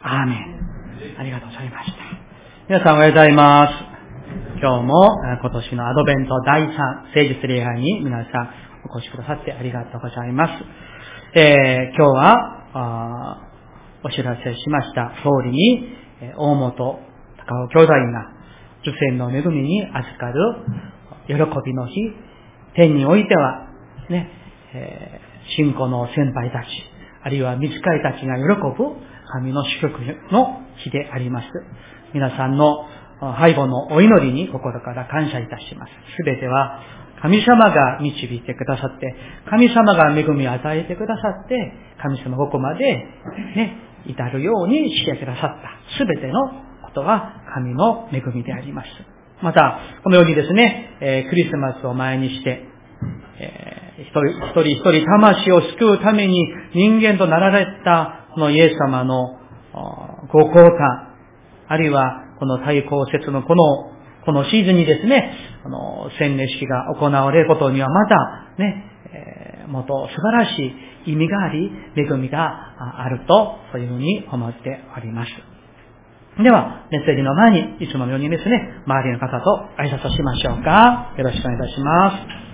アーメン。ありがとうございました。皆さんおはようございます。今日も今年のアドベント第3聖日礼拝に皆さんお越しくださってありがとうございます。えー、今日はお知らせしました通りに、大本高尾兄弟が受選の恵みに預かる喜びの日、天においては、ね、えー、信仰の先輩たち、あるいは見つかりたちが喜ぶ神の祝福の日であります。皆さんの背後のお祈りに心から感謝いたします。すべては神様が導いてくださって、神様が恵みを与えてくださって、神様ここまでね、至るようにしてくださった。すべてのことは神の恵みであります。また、このようにですね、えー、クリスマスを前にして、えー、一人一人魂を救うために人間となられたこのイエス様のご交換、あるいはこの対抗節のこの、このシーズンにですね、この洗礼式が行われることにはまたね、えー、もっと素晴らしい意味があり、恵みがあると、そういうふうに思っております。では、メッセージの前に、いつものようにですね、周りの方と挨拶をしましょうか。よろしくお願いいたします。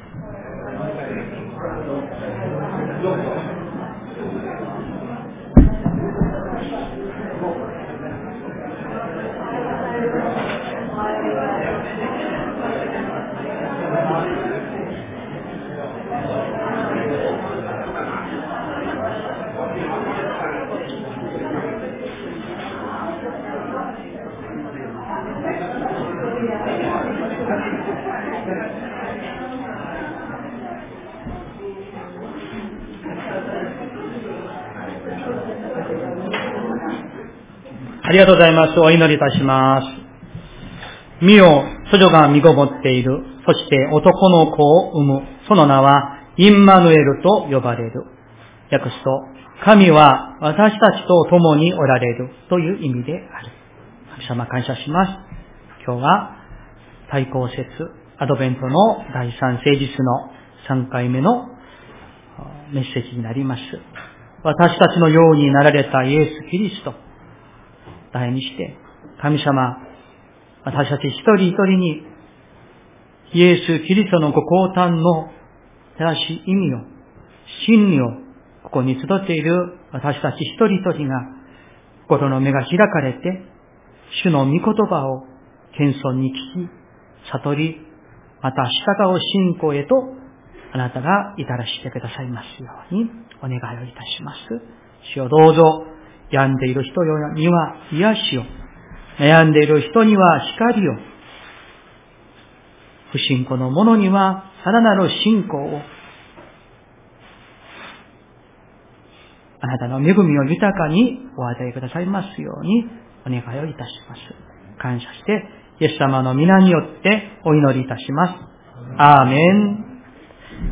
あありがとうございます。お祈りいたします。身を処女が身ごもっている。そして男の子を産む。その名はインマヌエルと呼ばれる。訳すと、神は私たちと共におられるという意味である。神様感謝します。今日は対抗説、アドベントの第三聖日の3回目のメッセージになります。私たちのようになられたイエス・キリスト。題にして、神様、私たち一人一人に、イエス・キリストのご降誕の正しい意味を、真理を、ここに集っている私たち一人一人が、心の目が開かれて、主の御言葉を謙遜に聞き、悟り、また従う信仰へと、あなたが至らしてくださいますように、お願いをいたします。主をどうぞ、病んでいる人には癒しを、悩んでいる人には光を、不信仰の者にはさらなる信仰を、あなたの恵みを豊かにお与えくださいますようにお願いをいたします。感謝して、イエス様の皆によってお祈りいたします。アーメン。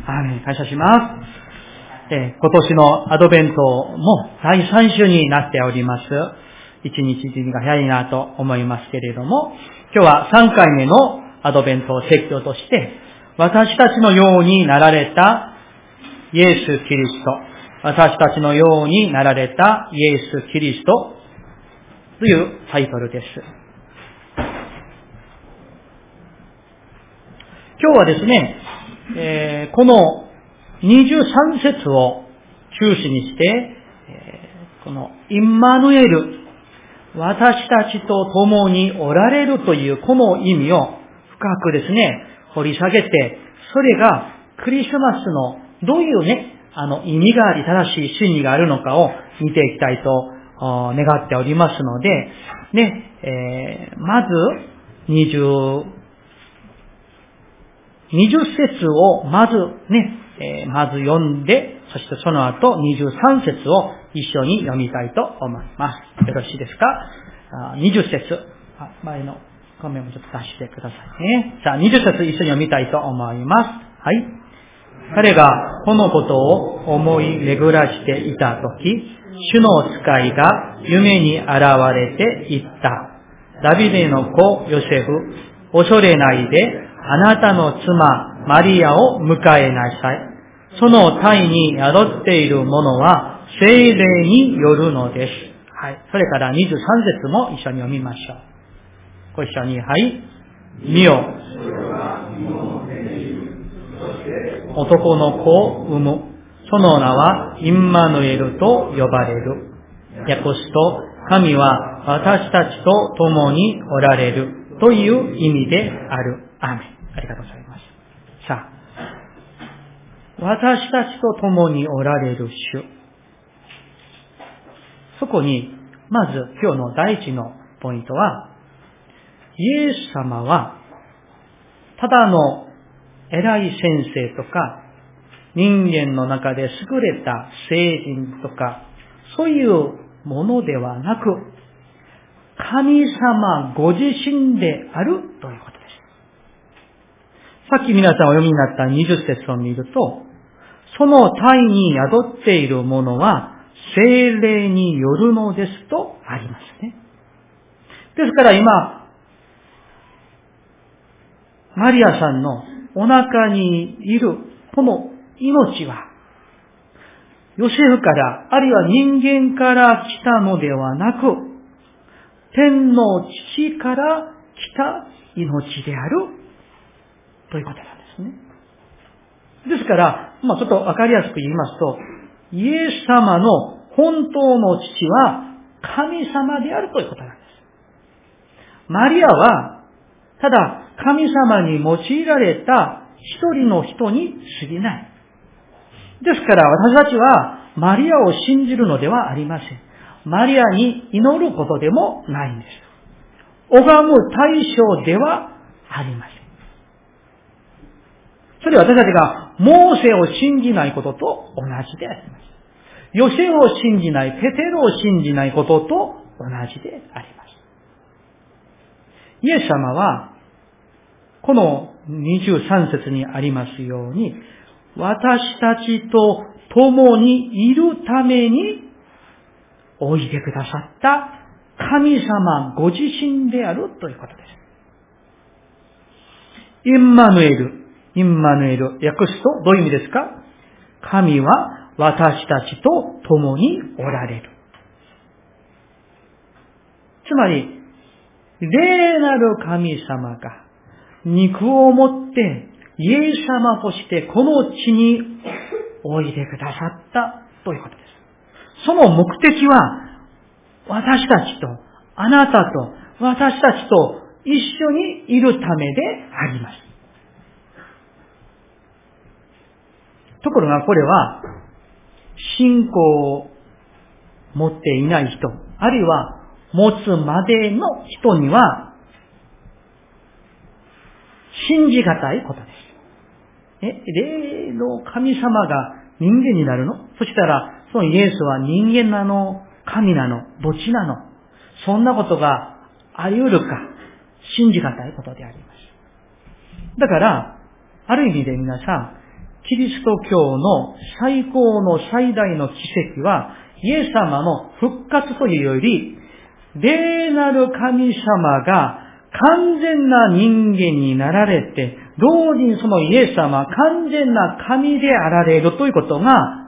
アーメン。感謝します。え今年のアドベントも第3週になっております。一日一日が早いなと思いますけれども、今日は3回目のアドベントを説教として、私たちのようになられたイエス・キリスト、私たちのようになられたイエス・キリストというタイトルです。今日はですね、えー、この23節を中心にして、このインマヌエル、私たちと共におられるというこの意味を深くですね、掘り下げて、それがクリスマスのどういうね、あの意味があり正しい真理があるのかを見ていきたいと願っておりますので、ね、えー、まず、20、20節をまずね、えー、まず読んで、そしてその後23節を一緒に読みたいと思います。よろしいですか？あ ?20 節前の画面もちょっと出してくださいね。さあ、20節一緒に読みたいと思います。はい。彼がこのことを思い巡らしていたとき、主の使いが夢に現れて言った。ダビデの子ヨセフ、恐れないで、あなたの妻マリアを迎えなさい。その体に宿っているものは精霊によるのです。はい。それから23節も一緒に読みましょう。ご一緒に、はい。見よ。男の子を産む。その名はインマヌエルと呼ばれる。訳すと、神は私たちと共におられるという意味である。アーメン。ありがとうございます。さあ、私たちと共におられる主。そこに、まず今日の第一のポイントは、イエス様は、ただの偉い先生とか、人間の中で優れた聖人とか、そういうものではなく、神様ご自身であるということ。さっき皆さんお読みになった20節を見ると、その体に宿っているものは精霊によるのですとありますね。ですから今、マリアさんのお腹にいるこの命は、ヨセフから、あるいは人間から来たのではなく、天の父から来た命である、ということなんですね。ですから、まあちょっとわかりやすく言いますと、イエス様の本当の父は神様であるということなんです。マリアは、ただ神様に用いられた一人の人に過ぎない。ですから私たちはマリアを信じるのではありません。マリアに祈ることでもないんです。拝む対象ではありません。それは私たちがモーセを信じないことと同じであります。ヨセを信じない、ペテロを信じないことと同じであります。イエス様は、この23節にありますように、私たちと共にいるためにおいでくださった神様ご自身であるということです。インマヌエル、インマヌエル、訳すとどういう意味ですか？神は私たちと共におられる。つまり、霊なる神様が肉を持ってイエス様としてこの地においでくださったということです。その目的は私たちとあなたと私たちと一緒にいるためであります。ところがこれは、信仰を持っていない人、あるいは持つまでの人には、信じがたいことです。え、霊の神様が人間になるの？そしたら、そのイエスは人間なの、神なの、どっちなの？そんなことがあり得るか、信じがたいことであります。だから、ある意味で皆さん、キリスト教の最高の最大の奇跡は、イエス様の復活というより、霊なる神様が完全な人間になられて、同時にそのイエス様完全な神であられるということが、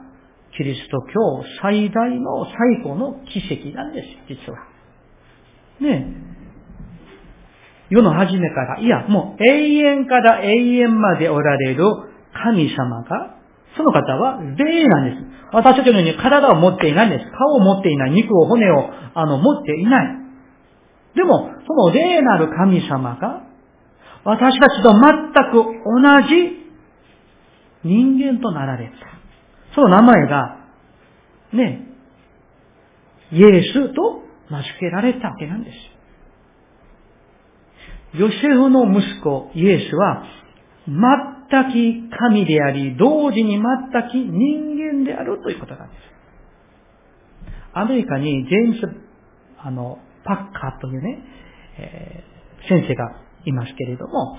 キリスト教最大の最高の奇跡なんです、実は。ね世の初めから、いや、もう永遠から永遠までおられる神様が、その方は霊なんです。私たちのように体を持っていないんです。顔を持っていない。肉を、骨を、あの、持っていない。でも、その霊なる神様が、私たちと全く同じ人間となられた。その名前が、ね、イエスと名付けられたわけなんです。ヨセフの息子、イエスは、全く神であり、同時に全く人間であるということなんです。アメリカにジェームス、あの、パッカーというね、えー、先生がいますけれども、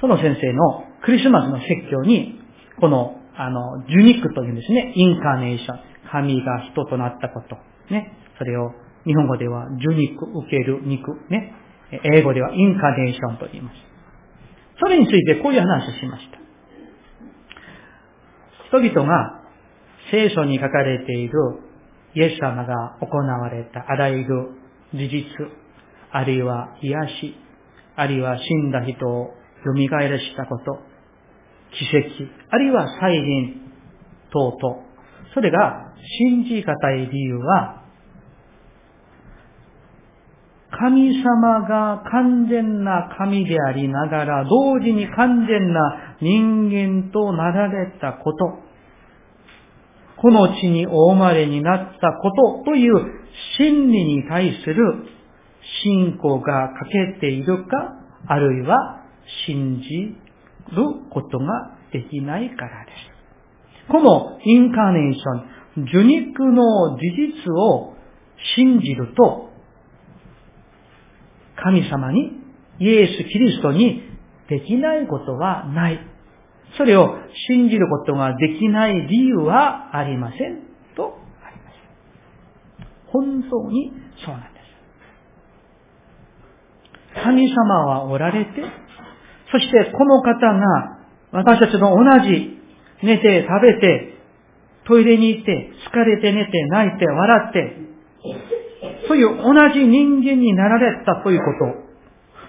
その先生のクリスマスの説教に、この、あの、ジュニックというんですね、インカーネーション。神が人となったこと。ね。それを、日本語では、ジュニック、受ける肉。ね。英語ではインカーネーションと言います。それについてこういう話をしました。人々が聖書に書かれているイエス様が行われたあらゆる事実、あるいは癒し、あるいは死んだ人を蘇らしたこと、奇跡、あるいは再臨等々、それが信じがたい理由は、神様が完全な神でありながら、同時に完全な人間となられたこと、この地にお生まれになったことという真理に対する信仰が欠けているか、あるいは信じることができないからです。このインカーネーション、受肉の事実を信じると、神様に、イエス・キリストにできないことはない。それを信じることができない理由はありません。とあります。本当にそうなんです。神様はおられて、そしてこの方が私たちの同じ寝て食べてトイレに行って疲れて寝て泣いて笑ってそういう同じ人間になられたということ。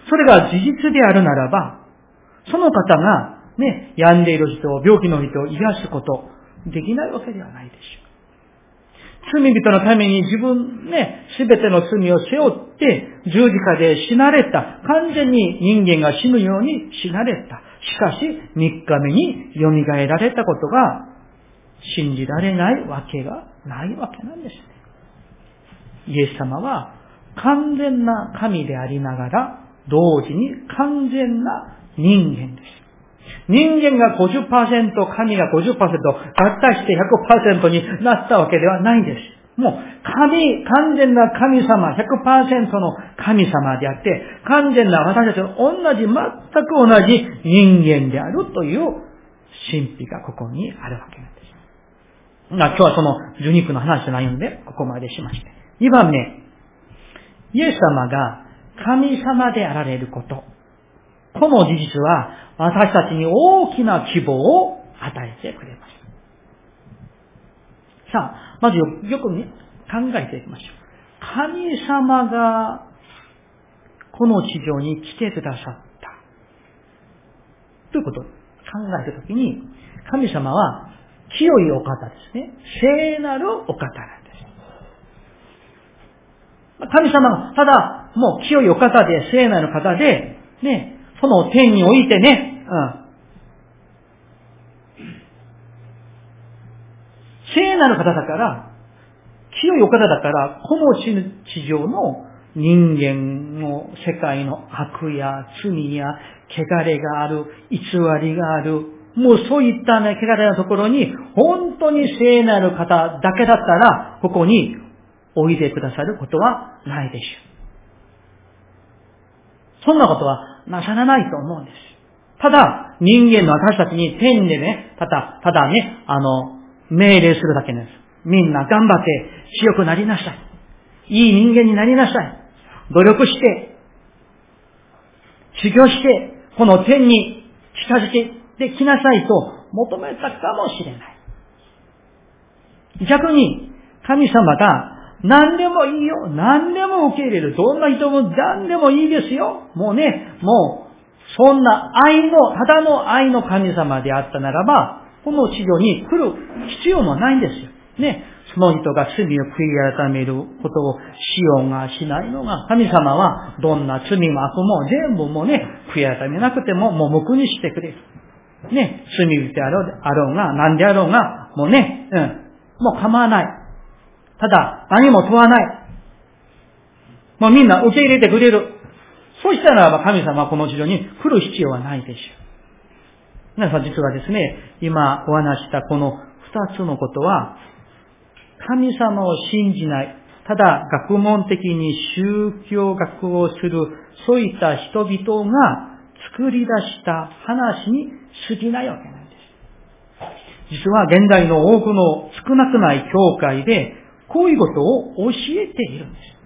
それが事実であるならば、その方がね、病んでいる人、病気の人を癒すこと、できないわけではないでしょう。罪人のために自分ね、すべての罪を背負って十字架で死なれた。完全に人間が死ぬように死なれた。しかし、三日目に蘇られたことが信じられないわけがないわけなんですね。イエス様は完全な神でありながら、同時に完全な人間です。人間が50%、神が50%、合体して100%になったわけではないんです。もう、神、完全な神様、100%の神様であって、完全な私たちと同じ、全く同じ人間であるという神秘がここにあるわけなんです。今日はその受肉の話じゃないので、ここまでしまして。2番目、イエス様が神様であられること。この事実は私たちに大きな希望を与えてくれます。さあ、まずよく、考えていきましょう。神様がこの地上に来てくださった。ということを考えたときに、神様は清いお方ですね。聖なるお方。神様が、ただ、もう清いお方で、聖なる方で、ね、その天においてね、うん。聖なる方だから、清いお方だから、この地上の人間の世界の悪や罪や汚れがある、偽りがある、もうそういったね、汚れなところに、本当に聖なる方だけだったら、ここにおいでくださることはないでしょう。そんなことはなさらないと思うんです。ただ、人間の私たちに天でね、ただ、ただね、あの、命令するだけです。みんな頑張って強くなりなさい。いい人間になりなさい。努力して、修行して、この天に近づけてきなさいと求めたかもしれない。逆に、神様が何でもいいよ。何でも受け入れる。どんな人も何でもいいですよ。もうね、もう、そんな愛の、ただの愛の神様であったならば、この地上に来る必要もないんですよ。ね。その人が罪を悔い改めることをしようがしないのが、神様はどんな罪も悪も全部もね、悔い改めなくてももう無垢にしてくれる。ね。罪人あろうあろうが、何であろうが、もうね、うん。もう構わない。ただ、何も問わない。もうみんな受け入れてくれる。そうしたらば神様はこの地上に来る必要はないでしょう。皆さん実はですね、今お話したこの二つのことは、神様を信じない、ただ学問的に宗教学をする、そういった人々が作り出した話に過ぎないわけなんです。実は現在の多くの少なくない教会で、こういうことを教えているんです。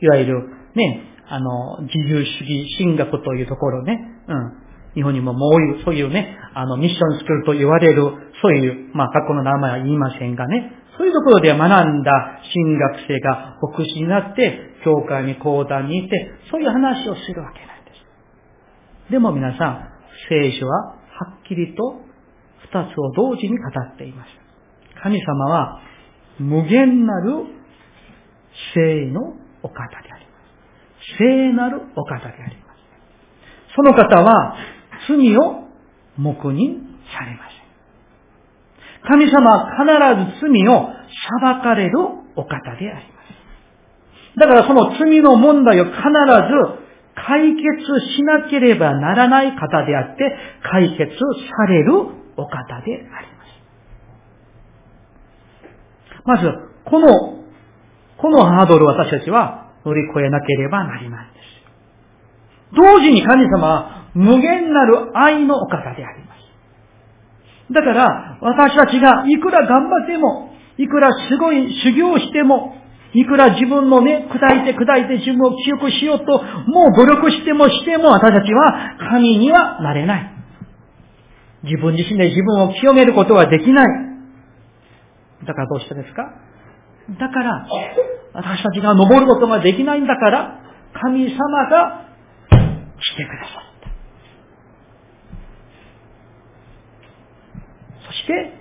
いわゆる、ね、あの、自由主義神学というところね、うん。日本にももういう、そういうね、あの、ミッションスクールと言われる、そういう、まあ、学校の名前は言いませんがね、そういうところで学んだ新学生が牧師になって、教会に講談にいて、そういう話をするわけなんです。でも皆さん、聖書ははっきりと二つを同時に語っています。神様は無限なる聖のお方であります。聖なるお方であります。その方は罪を黙認されません。神様は必ず罪を裁かれるお方であります。だからその罪の問題を必ず解決しなければならない方であって、解決されるお方であります。まず、この、このハードルを私たちは乗り越えなければなりませんです。同時に神様は無限なる愛のお方であります。だから、私たちがいくら頑張っても、いくらすごい修行しても、いくら自分のね、砕いて砕いて自分を記憶しようと、もう努力してもしても私たちは神にはなれない。自分自身で自分を清めることはできない。だからどうしてですか？だから、私たちが登ることができないんだから、神様が来てくださった。そして、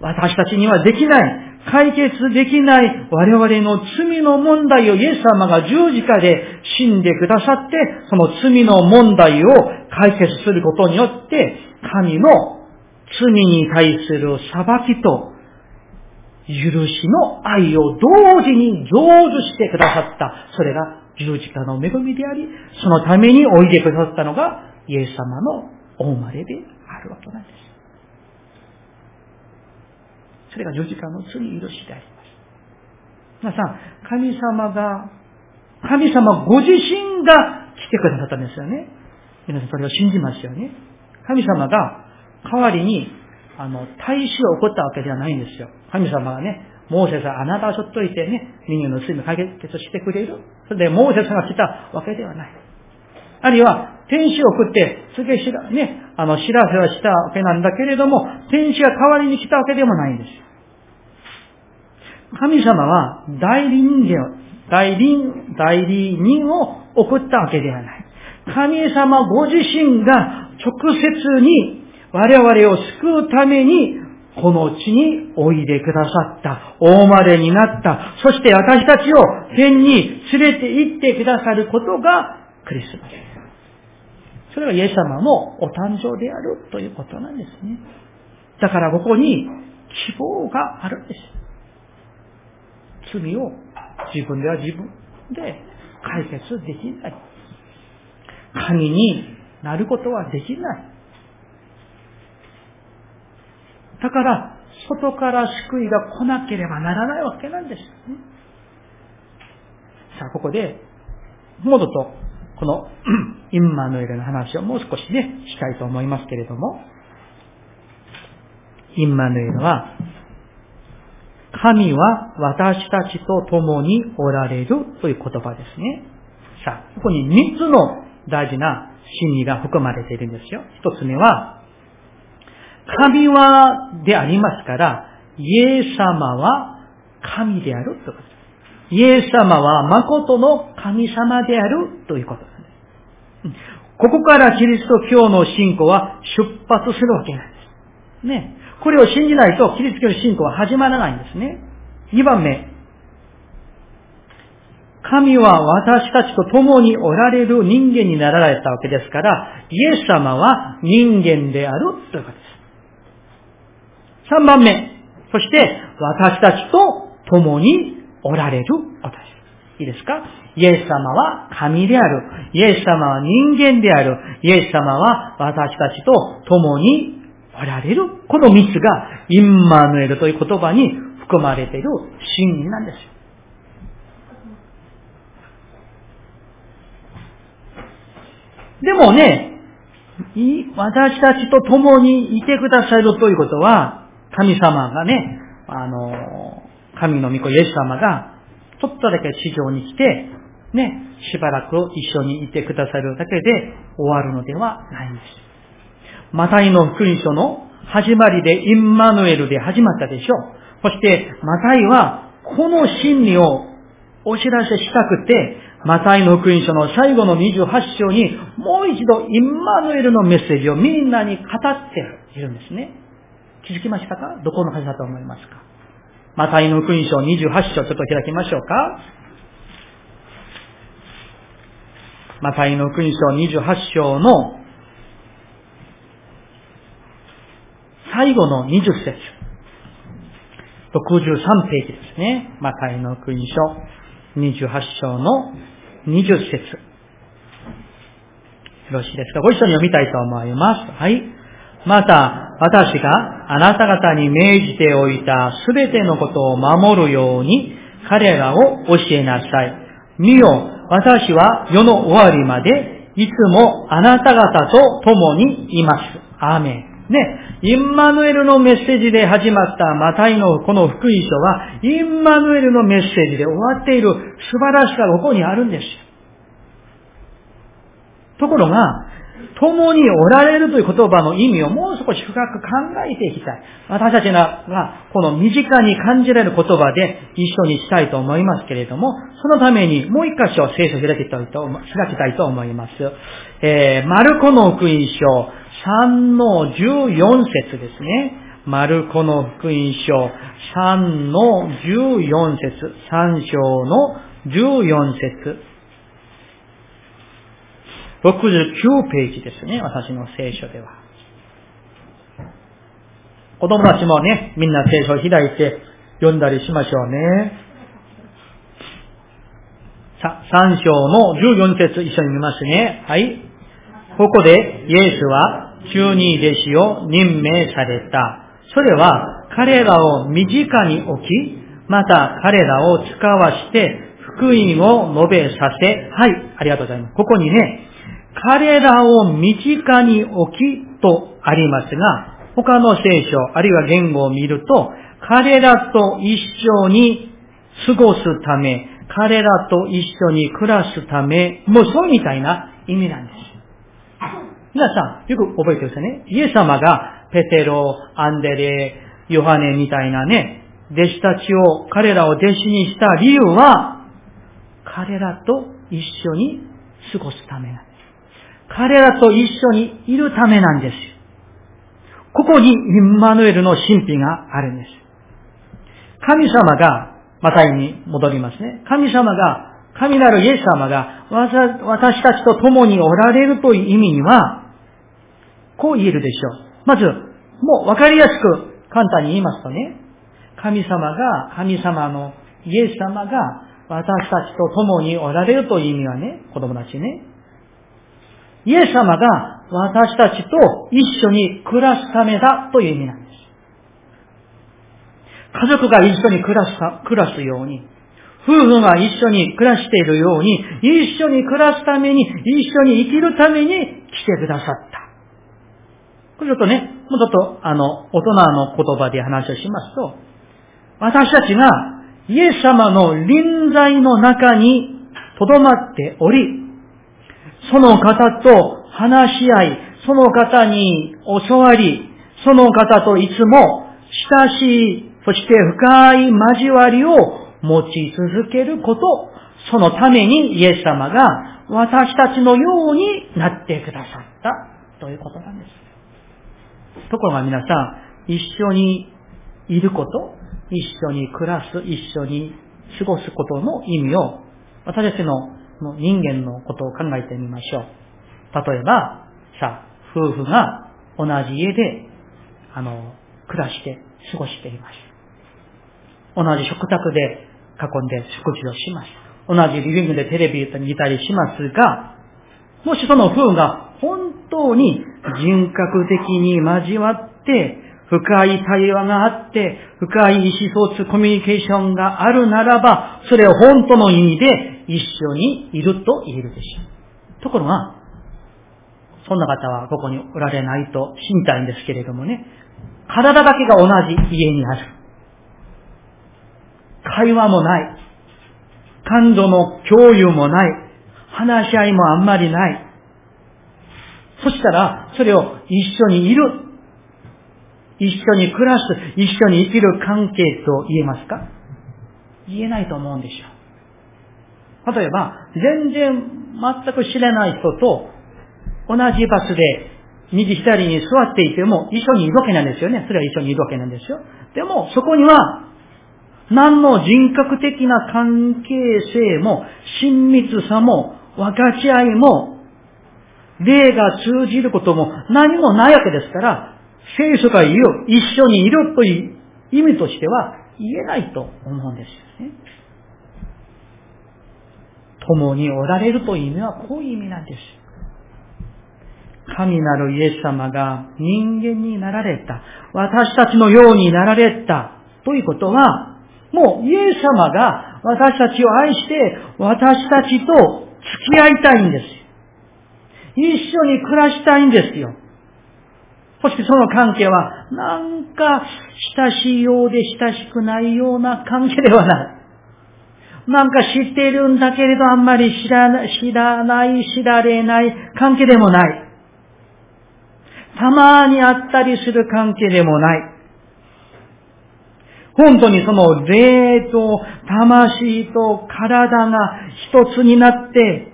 私たちにはできない、解決できない我々の罪の問題をイエス様が十字架で死んでくださって、その罪の問題を解決することによって、神の罪に対する裁きと許しの愛を同時に成就してくださった。それが十字架の恵みであり、そのためにおいでくださったのがイエス様のお生まれであるわけなんです。それが十字架の罪許しであります。皆さん、神様が、神様ご自身が来てくださったんですよね。皆さんそれを信じますよね。神様が代わりに、あの、大使を起こったわけではないんですよ。神様がね、モーセさん、あなたはちょっといてね、人間の罪を解決してくれる。それで、モーセさんが来たわけではない。あるいは、天使を送って、告げしら、ね、あの、知らせはしたわけなんだけれども、天使が代わりに来たわけでもないんです。神様は代理人間を、代理、代理人を送ったわけではない。神様ご自身が直接に我々を救うためにこの地においでくださった。大までになった。そして私たちを天に連れて行ってくださることがクリスマス。それがイエス様のお誕生であるということなんですね。だからここに希望があるんです。罪を自分では自分で解決できない。神になることはできない。だから、外から救いが来なければならないわけなんです、ね。さあ、ここで、もっとこの インマヌエルの話をもう少しね、したいと思いますけれども、インマヌエルは、神は私たちと共におられるという言葉ですね。さあ、ここに3つの大事な真理が含まれているんですよ。1つ目は、神はでありますから、イエス様は神であるということです。イエス様は誠の神様であるということです。ここからキリスト教の信仰は出発するわけなんです。ね。これを信じないと、キリスト教の信仰は始まらないんですね。2番目。神は私たちと共におられる人間になられたわけですから、イエス様は人間であるということです。3番目。そして、私たちと共におられることです。いいですか？イエス様は神である。イエス様は人間である。イエス様は私たちと共におられる。この三つが、インマヌエルという言葉に含まれている真理なんですよ。でもね、私たちと共にいてくださるということは、神様がね、あの、神の御子イエス様が、ちょっとだけ地上に来て、ね、しばらく一緒にいてくださるだけで終わるのではないんです。マタイの福音書の始まりでインマヌエルで始まったでしょう。そして、マタイは、この真理をお知らせしたくて、マタイの福音書の最後の28章に、もう一度インマヌエルのメッセージをみんなに語っているんですね。気づきましたか？どこの話だと思いますか？マタイの福音書28章ちょっと開きましょうかマタイの福音書28章の最後の20節63ページですね。マタイの福音書28章の20節よろしいですか？ご一緒に読みたいと思います。はい。また、私があなた方に命じておいたすべてのことを守るように彼らを教えなさい。見よ、私は世の終わりまでいつもあなた方と共にいます。アーメン。ね、インマヌエルのメッセージで始まったマタイのこの福音書は、インマヌエルのメッセージで終わっている素晴らしさがここにあるんです。ところが、共におられるという言葉の意味をもう少し深く考えていきたい。私たちが、この身近に感じられる言葉で一緒にしたいと思いますけれども、そのためにもう一箇所聖書を開きたいと開きたいと思います。えー、マルコの福音書3の14節ですね。マルコの福音書3の14節3章の14節69ページですね、私の聖書では。子供たちもね、みんな聖書を開いて読んだりしましょうね。さ、3章の14節一緒に見ますね。はい。ここで、イエスは中二弟子を任命された。それは彼らを身近に置き、また彼らを使わして福音を述べさせ、はい、ありがとうございます。ここにね、彼らを身近に置きとありますが、他の聖書、あるいは言語を見ると、彼らと一緒に過ごすため、彼らと一緒に暮らすため、もうそうみたいな意味なんです。皆さん、よく覚えてくださいね。イエス様がペテロ、アンデレ、ヨハネみたいなね、弟子たちを、彼らを弟子にした理由は、彼らと一緒に過ごすためなんです。彼らと一緒にいるためなんです。ここにインマヌエルの神秘があるんです。神様が、またに戻りますね。神様が、神なるイエス様が、私たちと共におられるという意味には、こう言えるでしょう。まず、もう分かりやすく簡単に言いますとね、神様が、神様のイエス様が、私たちと共におられるという意味はね、子供たちね、イエス様が私たちと一緒に暮らすためだという意味なんです。家族が一緒に暮らす暮らすように、夫婦が一緒に暮らしているように、一緒に暮らすために、一緒に生きるために来てくださった。これちょっとね、もうちょっとあの、大人の言葉で話をしますと、私たちがイエス様の臨在の中に留まっており、その方と話し合い、その方に教わり、その方といつも親しい、そして深い交わりを持ち続けること、そのためにイエス様が私たちのようになってくださったということなんです。ところが皆さん、一緒にいること、一緒に暮らす、一緒に過ごすことの意味を、私たちのの人間のことを考えてみましょう。例えば、さ、夫婦が同じ家で、あの、暮らして過ごしています。同じ食卓で囲んで食事をします。同じリビングでテレビを見たりしますが、もしその夫婦が本当に人格的に交わって、深い対話があって、深い意思疎通、コミュニケーションがあるならば、それを本当の意味で一緒にいると言えるでしょう。ところが、そんな方はここにおられないと信じたいんですけれどもね、体だけが同じ家にある。会話もない。感情の共有もない。話し合いもあんまりない。そしたら、それを一緒にいる。一緒に暮らす、一緒に生きる関係と言えますか？言えないと思うんですよ。例えば、全然全く知らない人と同じ場所で右左に座っていても一緒にいるわけなんですよね。それは一緒にいるわけなんですよ。でも、そこには何の人格的な関係性も、親密さも、分かち合いも、霊が通じることも何もないわけですから、聖書が言う、一緒にいるという意味としては言えないと思うんですよね。共におられるという意味はこういう意味なんです。神なるイエス様が人間になられた。私たちのようになられた。ということは、もうイエス様が私たちを愛して、私たちと付き合いたいんです。一緒に暮らしたいんですよ。そしてその関係は、なんか親しいようで親しくないような関係ではない。なんか知っているんだけれどあんまり知らない、知らない、知られない関係でもない。たまにあったりする関係でもない。本当にその霊と魂と体が一つになって、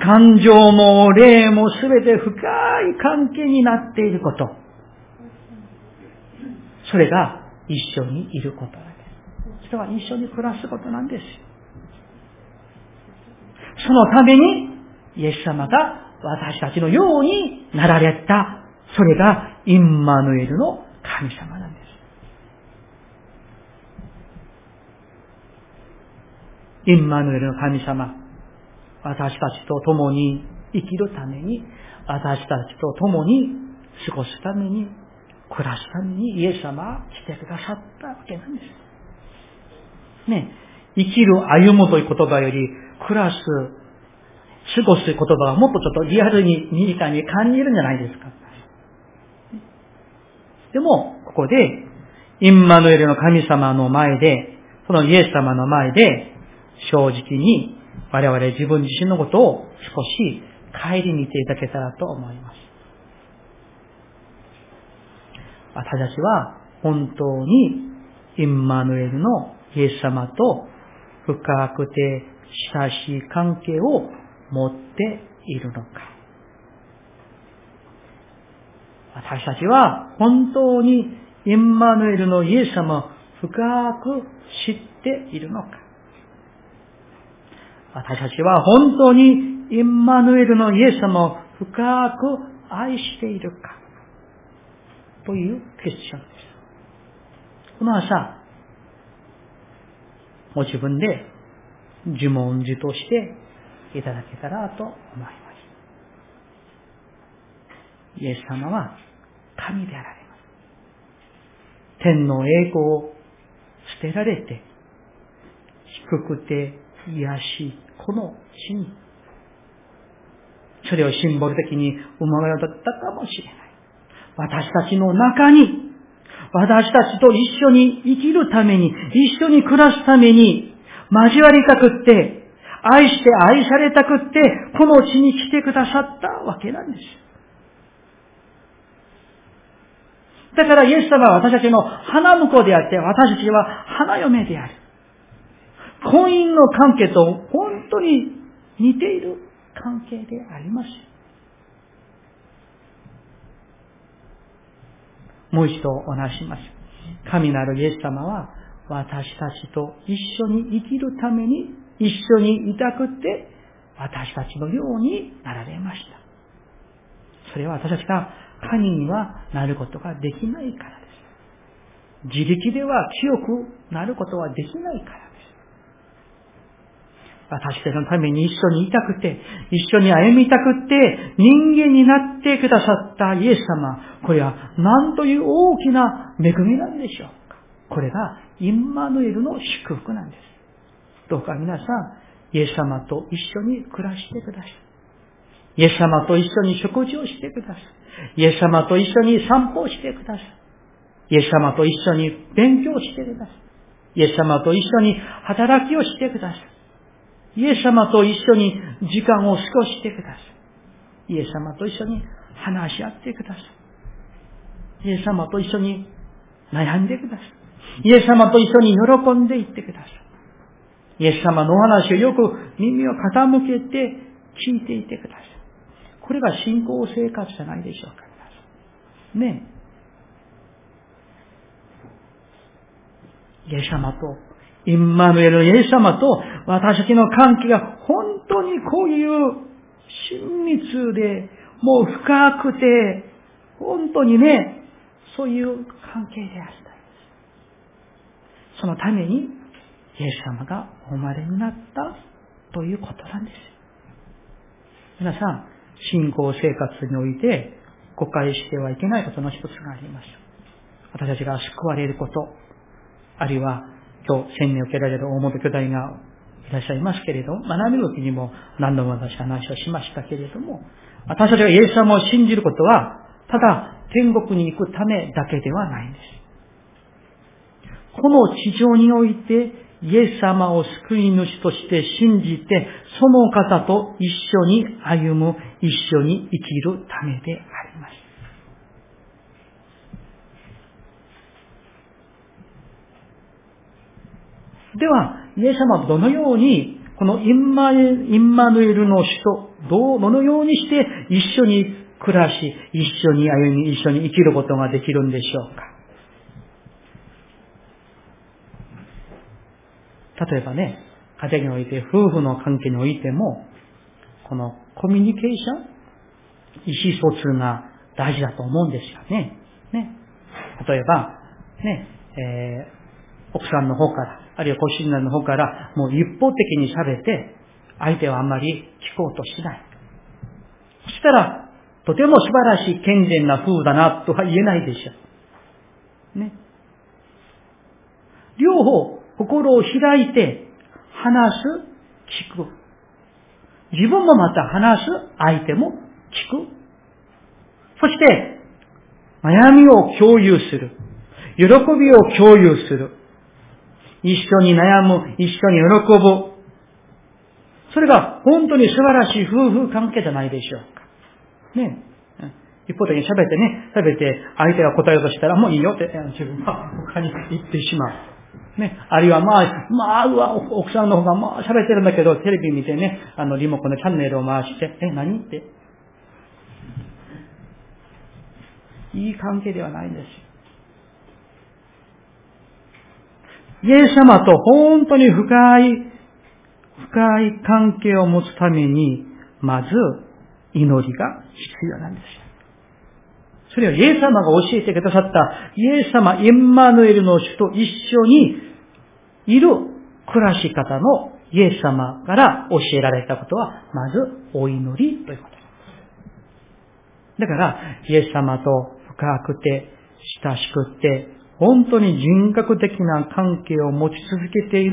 感情も霊もすべて深い関係になっていること。それが一緒にいること。人は一緒に暮らすことなんです。そのために、イエス様が私たちのようになられた。それがインマヌエルの神様なんです。インマヌエルの神様。私たちと共に生きるために、私たちと共に過ごすために、暮らすためにイエス様は来てくださったわけなんです。ね、生きる、歩むという言葉より、暮らす、過ごす言葉はもっとちょっとリアルに身近に感じるんじゃないですか。でも、ここで、インマヌエルの神様の前で、そのイエス様の前で、正直に我々自分自身のことを少し顧みていただけたらと思います。私たちは本当にインマヌエルのイエス様と深くて親しい関係を持っているのか。私たちは本当にインマヌエルのイエス様を深く知っているのか。私たちは本当にインマヌエルのイエス様を深く愛しているかというクエスチョンです。この朝、ご自分で呪文字としていただけたらと思います。イエス様は神であられます。天の栄光を捨てられて、低くて癒し、この地に、それをシンボル的に生まれたかもしれない。私たちの中に、私たちと一緒に生きるために、一緒に暮らすために、交わりたくって、愛して愛されたくって、この地に来てくださったわけなんです。だからイエス様は私たちの花婿であって、私たちは花嫁である。婚姻の関係と本当に似ている関係であります。もう一度お話します。神なるイエス様は私たちと一緒に生きるために一緒にいたくって私たちのようになられました。それは私たちが神にはなることができないからです。自力では強くなることはできないから。私たちのために一緒にいたくて、一緒に歩みたくて、人間になってくださったイエス様。これは何という大きな恵みなんでしょうか。これがインマヌエルの祝福なんです。どうか皆さん、イエス様と一緒に暮らしてください。イエス様と一緒に食事をしてください。イエス様と一緒に散歩をしてください。イエス様と一緒に勉強してください。イエス様と一緒に働きをしてください。イエス様と一緒に時間を過ごしてください。イエス様と一緒に話し合ってください。イエス様と一緒に悩んでください。イエス様と一緒に喜んでいってください。イエス様のお話をよく耳を傾けて聞いていてください。これが信仰生活じゃないでしょうか。ねえイエス様と、インマヌエルのイエス様と私たちの関係が本当にこういう親密で、もう深くて、本当にね、そういう関係であったんです。そのために、イエス様がお生まれになったということなんです。皆さん、信仰生活において、誤解してはいけないことの一つがあります。私たちが救われること、あるいは今日、洗礼を受けられる大元兄弟がいらっしゃいますけれど、学びの時にも何度も私話をしましたけれども、私たちがイエス様を信じることは、ただ天国に行くためだけではないんです。この地上において、イエス様を救い主として信じて、その方と一緒に歩む、一緒に生きるためであります。では、イエス様はどのように、このインマインマヌエルの人、どう、どのようにして一緒に暮らし、一緒に歩み、一緒に生きることができるんでしょうか。例えばね、家庭において、夫婦の関係においても、このコミュニケーション、意思疎通が大事だと思うんですよね。ね。例えば、ね、えー、奥さんの方から、あるいはご主人の方から、もう一方的に喋って、相手はあんまり聞こうとしない。そしたら、とても素晴らしい健全な風だなとは言えないでしょう。ね。両方、心を開いて、話す、聞く。自分もまた話す、相手も聞く。そして、悩みを共有する。喜びを共有する。一緒に悩む、一緒に喜ぶ。それが本当に素晴らしい夫婦関係じゃないでしょうか。ね。一方的に喋ってね、喋って相手が答えようとしたらもういいよって自分は他に言ってしまう。ね。あるいは、まあ、まあ、うわ、奥さんの方がまあ喋ってるんだけど、テレビ見てね、あの、リモコンのチャンネルを回して、え、何って。いい関係ではないんですよイエス様と本当に深い、深い関係を持つために、まず、祈りが必要なんです。それはイエス様が教えてくださったイエス様、インマヌエルの主と一緒にいる暮らし方のイエス様から教えられたことは、まずお祈りということです。だから、イエス様と深くて、親しくて、本当に人格的な関係を持ち続けている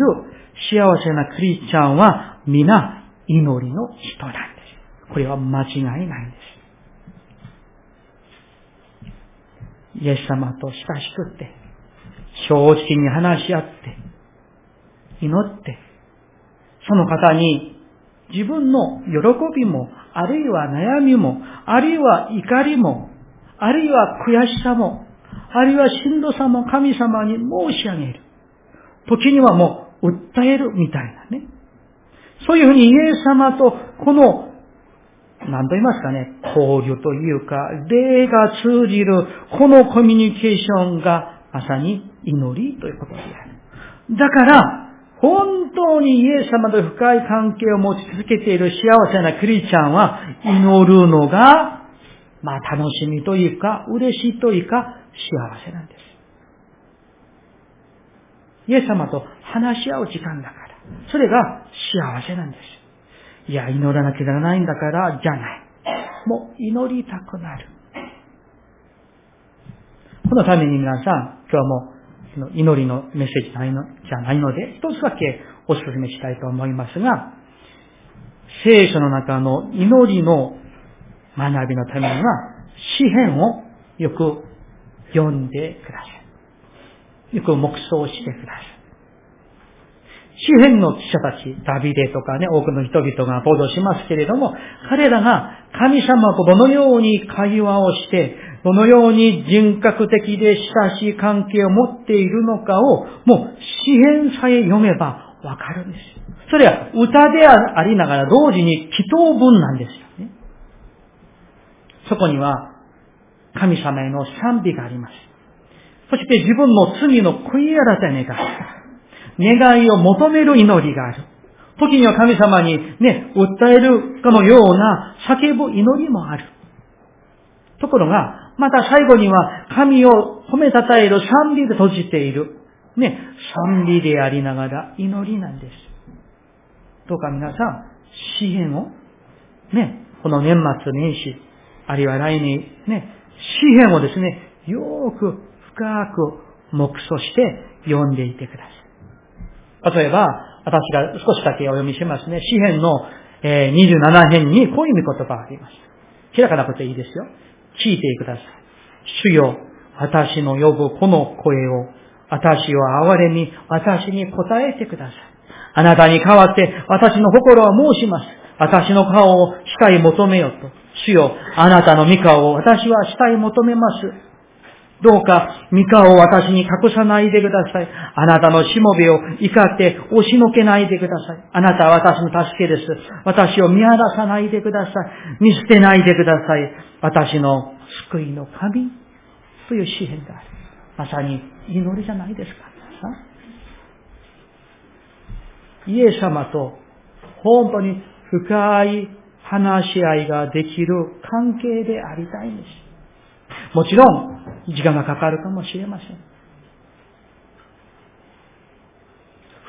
幸せなクリスチャンは皆祈りの人なんです。これは間違いないんです。イエス様と親しくって、正直に話し合って、祈って、その方に自分の喜びも、あるいは悩みも、あるいは怒りも、あるいは悔しさも、あるいはしんどさも神様に申し上げる。時にはもう訴えるみたいなね。そういうふうにイエス様とこの何と言いますかね、交流というか、霊が通じる、このコミュニケーションがまさに祈りということである。だから、本当にイエス様と深い関係を持ち続けている幸せなクリスチャンは、祈るのが、まあ楽しみというか、嬉しいというか、幸せなんです。イエス様と話し合う時間だから、それが幸せなんです。いや、祈らなきゃならないんだから、じゃない。もう祈りたくなる。このために皆さん、今日はもう、祈りのメッセージじゃないのじゃないので、一つだけお勧めしたいと思いますが、聖書の中の祈りの学びのためには、詩篇をよく読んでください。よく黙想してください。周辺の記者たち、ダビデとかね、多くの人々が報道しますけれども、彼らが神様とどのように会話をして、どのように人格的で親しい関係を持っているのかを、もう詩篇さえ読めばわかるんです。それは歌でありながら同時に祈祷文なんですよね。そこには神様への賛美があります。そして自分の罪の悔い改めがある。願いを求める祈りがある。時には神様にね、訴えるかのような叫ぶ祈りもある。ところが、また最後には神を褒めたたえる賛美で閉じている。ね、賛美でありながら祈りなんです。どうか皆さん、詩篇を、ね、この年末年始、あるいは来年、ね、詩篇をですね、よく深く目想して読んでいてください。例えば、私が少しだけお読みしますね。詩篇の、え27編にこういう言葉があります。開かなくていいですよ。聞いてください。主よ、私の呼ぶこの声を、私を憐れみ、私に答えてください。あなたに代わって私の心は申します。私の顔をしたい求めよと。主よ、あなたの御顔を私はしたい求めます。どうか、三河を私に隠さないでください。あなたのしもべを怒って押しのけないでください。あなたは私の助けです。私を見放さないでください。見捨てないでください。私の救いの神という詩篇である。まさに祈りじゃないですか。イエス様と本当に深い話し合いができる関係でありたいんです。もちろん、時間がかかるかもしれません。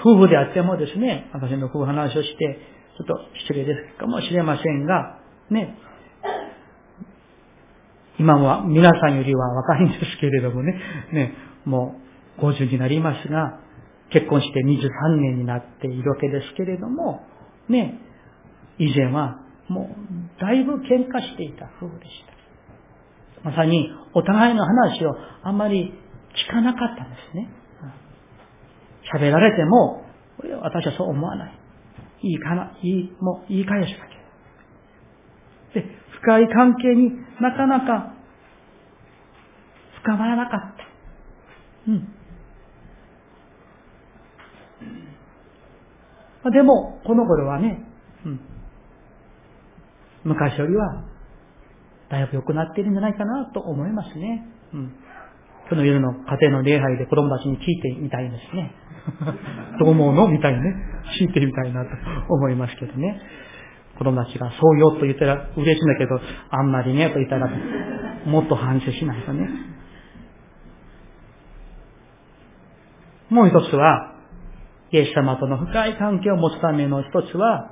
夫婦であってもですね、私の夫婦話をして、ちょっと失礼ですかもしれませんが、ね、今は皆さんよりは若いんですけれどもね、ね、もう50になりますが、結婚して23年になっているわけですけれども、ね、以前はもうだいぶ喧嘩していた夫婦でした。まさにお互いの話をあんまり聞かなかったんですね。喋られても、私はそう思わない。いいかな、いい、もう言い返すだけ。で、深い関係になかなか深まらなかった。うん。でも、この頃はね、うん、昔よりはだいぶ良くなっているんじゃないかなと思いますね。うん。今日の夜の家庭の礼拝で子供たちに聞いてみたいですね。どう思うのみたいなね。聞いてみたいなと思いますけどね。子供たちがそうよと言ったら嬉しいんだけど、あんまりねと言ったらもっと反省しないとね。もう一つは、イエス様との深い関係を持つための一つは、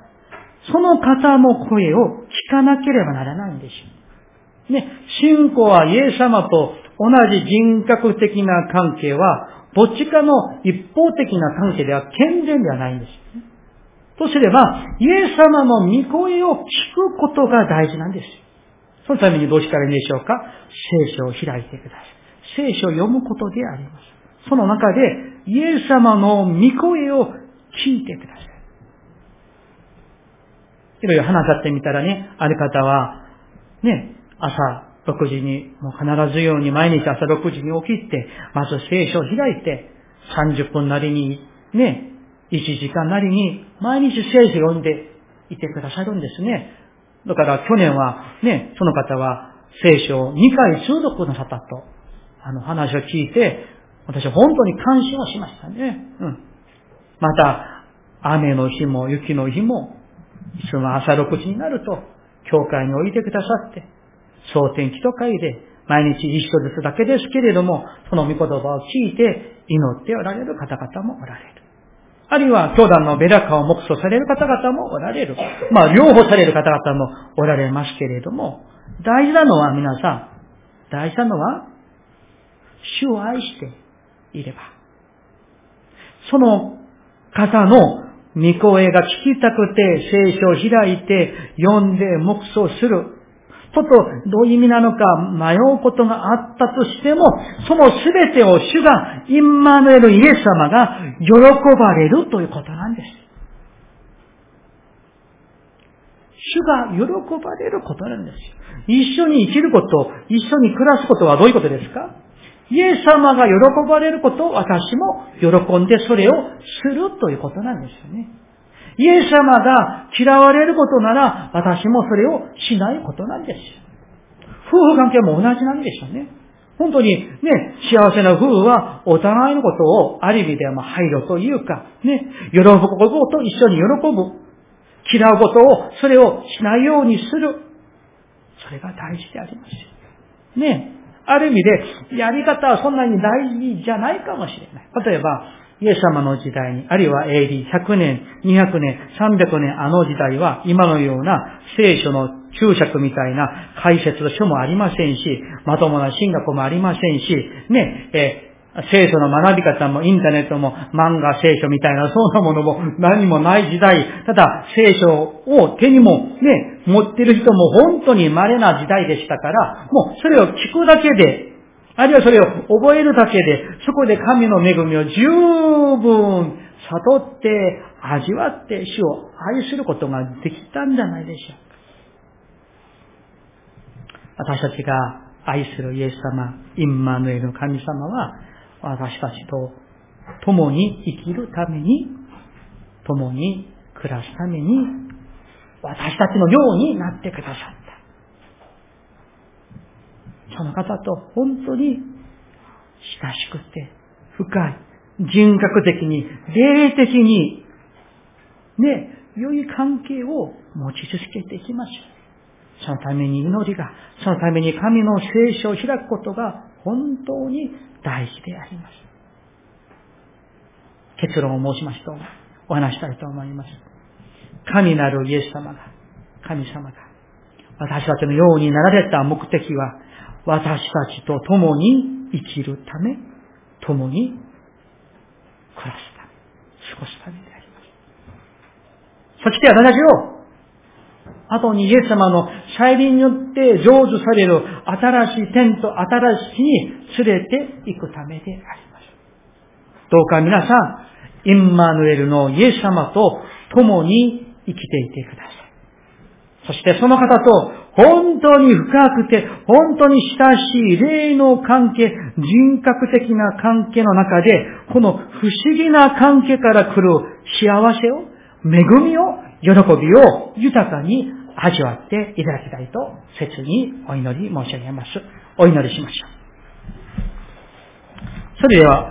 その方の声を聞かなければならないんです。ね、信仰はイエス様と同じ人格的な関係は、どっちかの一方的な関係では健全ではないんです。とすれば、イエス様の御声を聞くことが大事なんです。そのためにどうしたらいいんでしょうか？聖書を開いてください。聖書を読むことであります。その中で、イエス様の御声を聞いてください。いろいろ話し合ってみたらね、ある方は、ね、朝6時に、もう必ずように毎日朝6時に起きて、まず聖書を開いて、30分なりに、ね、1時間なりに、毎日聖書を読んでいてくださるんですね。だから去年は、ね、その方は聖書を2回通読なさったと、あの話を聞いて、私は本当に感心をしましたね。うん。また、雨の日も雪の日も、いつも朝6時になると、教会においてくださって、総天気と書いて、毎日一緒ずつだけですけれども、その御言葉を聞いて祈っておられる方々もおられる。あるいは、教団のベラカを目想される方々もおられる。まあ、両方される方々もおられますけれども、大事なのは皆さん、大事なのは、主を愛していれば。その方の御声が聞きたくて、聖書を開いて、読んで黙想する。ちょっとどういう意味なのか迷うことがあったとしても、その全てを主が、インマヌエルイエス様が喜ばれるということなんです。主が喜ばれることなんです。一緒に生きること、一緒に暮らすことはどういうことですか？イエス様が喜ばれることを私も喜んでそれをするということなんですよね。イエス様が嫌われることなら私もそれをしないことなんですよ。夫婦関係も同じなんでしょうね。本当にね、幸せな夫婦はお互いのことをある意味では配慮というか、ね、喜ぶことと一緒に喜ぶ。嫌うことを、それをしないようにする。それが大事であります。ね。ある意味で、やり方はそんなに大事じゃないかもしれない。例えば、イエス様の時代に、あるいは AD100 年、200年、300年、あの時代は、今のような聖書の注釈みたいな解説書もありませんし、まともな進学もありませんし、ね、え聖書の学び方もインターネットも漫画聖書みたいなそんなものも何もない時代、ただ聖書を手にもね、持ってる人も本当に稀な時代でしたから、もうそれを聞くだけで、あるいはそれを覚えるだけで、そこで神の恵みを十分悟って味わって主を愛することができたんじゃないでしょうか。私たちが愛するイエス様、インマヌエルの神様は、私たちと共に生きるために、共に暮らすために、私たちのようになってくださった。その方と本当に親しくて、深い、人格的に、霊的に、ね、良い関係を持ち続けていきましょう。そのために祈りが、そのために神の聖書を開くことが本当に大事であります。結論を申しますと、お話したいと思います。神なるイエス様が、神様が、私たちのようになられた目的は、私たちと共に生きるため、共に暮らすため、過ごすためであります。そして私たちを、後にイエス様の再臨によって成就される新しい天と新しいに連れて行くためであります。どうか皆さん、インマヌエルのイエス様と共に生きていてください。そしてその方と本当に深くて、本当に親しい霊の関係、人格的な関係の中で、この不思議な関係から来る幸せを、恵みを、喜びを豊かに味わっていただきたいと、切にお祈り申し上げます。お祈りしましょう。それでは、